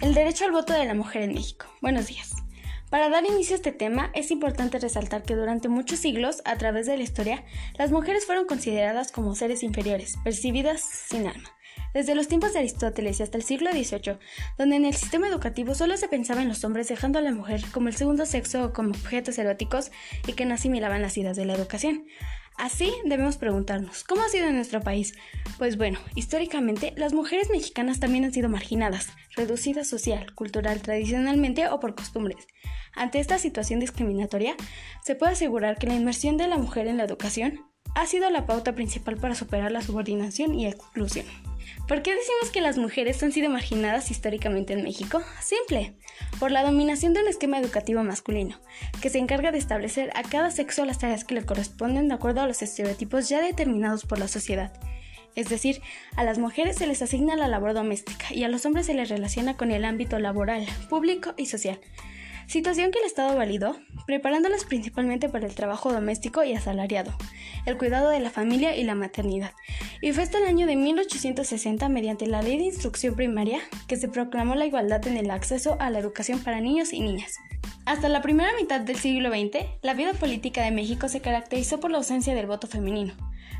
El derecho al voto de la mujer en México. Buenos días. Para dar inicio a este tema, es importante resaltar que durante muchos siglos, a través de la historia, las mujeres fueron consideradas como seres inferiores, percibidas sin alma. Desde los tiempos de Aristóteles y hasta el siglo XVIII, donde en el sistema educativo solo se pensaba en los hombres dejando a la mujer como el segundo sexo o como objetos eróticos y que no asimilaban las ideas de la educación. Así debemos preguntarnos, ¿cómo ha sido en nuestro país? Pues bueno, históricamente las mujeres mexicanas también han sido marginadas, reducidas social, cultural, tradicionalmente o por costumbres. Ante esta situación discriminatoria, se puede asegurar que la inmersión de la mujer en la educación ha sido la pauta principal para superar la subordinación y exclusión. ¿Por qué decimos que las mujeres han sido marginadas históricamente en México? Simple, por la dominación de un esquema educativo masculino, que se encarga de establecer a cada sexo las tareas que le corresponden de acuerdo a los estereotipos ya determinados por la sociedad. Es decir, a las mujeres se les asigna la labor doméstica y a los hombres se les relaciona con el ámbito laboral, público y social situación que el Estado validó, preparándolas principalmente para el trabajo doméstico y asalariado, el cuidado de la familia y la maternidad. Y fue hasta el año de 1860, mediante la Ley de Instrucción Primaria, que se proclamó la igualdad en el acceso a la educación para niños y niñas. Hasta la primera mitad del siglo XX, la vida política de México se caracterizó por la ausencia del voto femenino,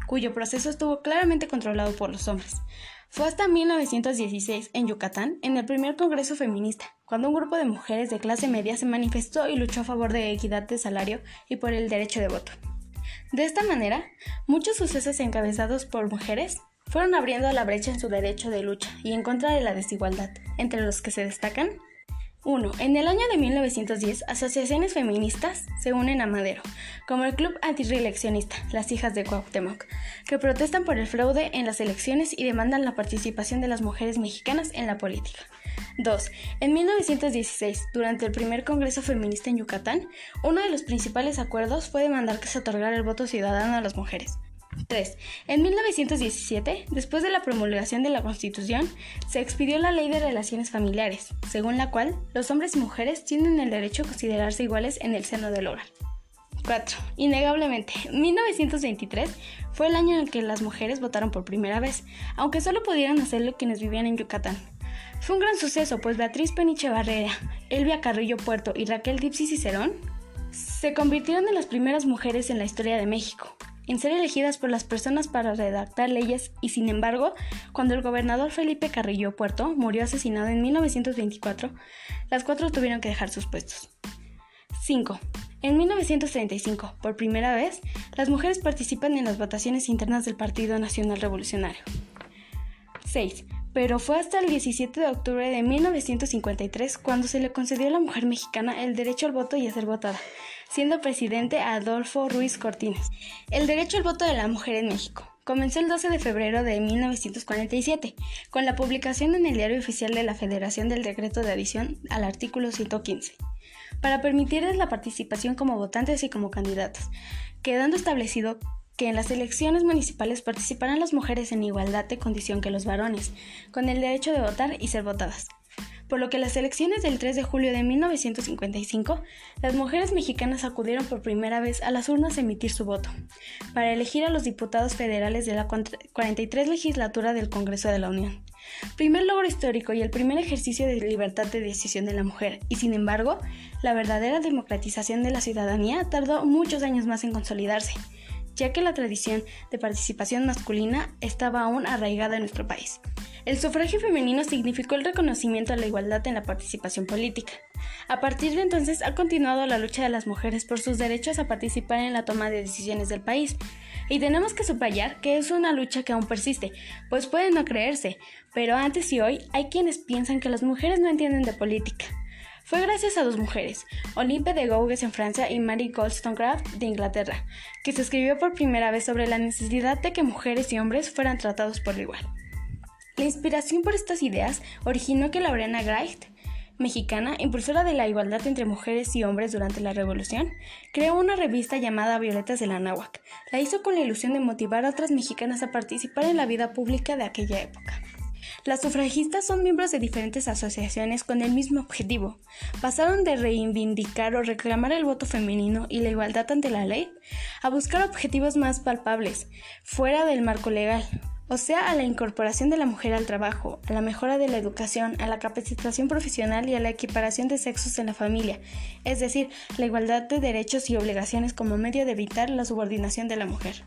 cuyo proceso estuvo claramente controlado por los hombres. Fue hasta 1916, en Yucatán, en el primer Congreso Feminista, cuando un grupo de mujeres de clase media se manifestó y luchó a favor de equidad de salario y por el derecho de voto. De esta manera, muchos sucesos encabezados por mujeres fueron abriendo la brecha en su derecho de lucha y en contra de la desigualdad, entre los que se destacan 1. En el año de 1910, asociaciones feministas se unen a Madero, como el Club Antireeleccionista, las hijas de Cuauhtémoc, que protestan por el fraude en las elecciones y demandan la participación de las mujeres mexicanas en la política. 2. En 1916, durante el primer Congreso Feminista en Yucatán, uno de los principales acuerdos fue demandar que se otorgara el voto ciudadano a las mujeres. 3. En 1917, después de la promulgación de la Constitución, se expidió la Ley de Relaciones Familiares, según la cual los hombres y mujeres tienen el derecho a considerarse iguales en el seno del hogar. 4. Innegablemente, 1923 fue el año en el que las mujeres votaron por primera vez, aunque solo pudieron hacerlo quienes vivían en Yucatán. Fue un gran suceso, pues Beatriz Peniche Barrera, Elvia Carrillo Puerto y Raquel Dipsy Cicerón se convirtieron en las primeras mujeres en la historia de México en ser elegidas por las personas para redactar leyes y sin embargo, cuando el gobernador Felipe Carrillo Puerto murió asesinado en 1924, las cuatro tuvieron que dejar sus puestos. 5. En 1935, por primera vez, las mujeres participan en las votaciones internas del Partido Nacional Revolucionario. 6 pero fue hasta el 17 de octubre de 1953 cuando se le concedió a la mujer mexicana el derecho al voto y a ser votada, siendo presidente Adolfo Ruiz Cortines. El derecho al voto de la mujer en México comenzó el 12 de febrero de 1947, con la publicación en el Diario Oficial de la Federación del decreto de adición al artículo 115, para permitirles la participación como votantes y como candidatos, quedando establecido que en las elecciones municipales participarán las mujeres en igualdad de condición que los varones, con el derecho de votar y ser votadas. Por lo que las elecciones del 3 de julio de 1955, las mujeres mexicanas acudieron por primera vez a las urnas a emitir su voto, para elegir a los diputados federales de la 43 legislatura del Congreso de la Unión. Primer logro histórico y el primer ejercicio de libertad de decisión de la mujer, y sin embargo, la verdadera democratización de la ciudadanía tardó muchos años más en consolidarse ya que la tradición de participación masculina estaba aún arraigada en nuestro país. El sufragio femenino significó el reconocimiento a la igualdad en la participación política. A partir de entonces ha continuado la lucha de las mujeres por sus derechos a participar en la toma de decisiones del país. Y tenemos que subrayar que es una lucha que aún persiste, pues puede no creerse, pero antes y hoy hay quienes piensan que las mujeres no entienden de política. Fue gracias a dos mujeres, Olympe de Gouges en Francia y Mary Goldstonecraft de Inglaterra, que se escribió por primera vez sobre la necesidad de que mujeres y hombres fueran tratados por igual. La inspiración por estas ideas originó que Lorena Gright, mexicana, impulsora de la igualdad entre mujeres y hombres durante la Revolución, creó una revista llamada Violetas de la Náhuac. La hizo con la ilusión de motivar a otras mexicanas a participar en la vida pública de aquella época. Las sufragistas son miembros de diferentes asociaciones con el mismo objetivo. Pasaron de reivindicar o reclamar el voto femenino y la igualdad ante la ley a buscar objetivos más palpables, fuera del marco legal, o sea, a la incorporación de la mujer al trabajo, a la mejora de la educación, a la capacitación profesional y a la equiparación de sexos en la familia, es decir, la igualdad de derechos y obligaciones como medio de evitar la subordinación de la mujer.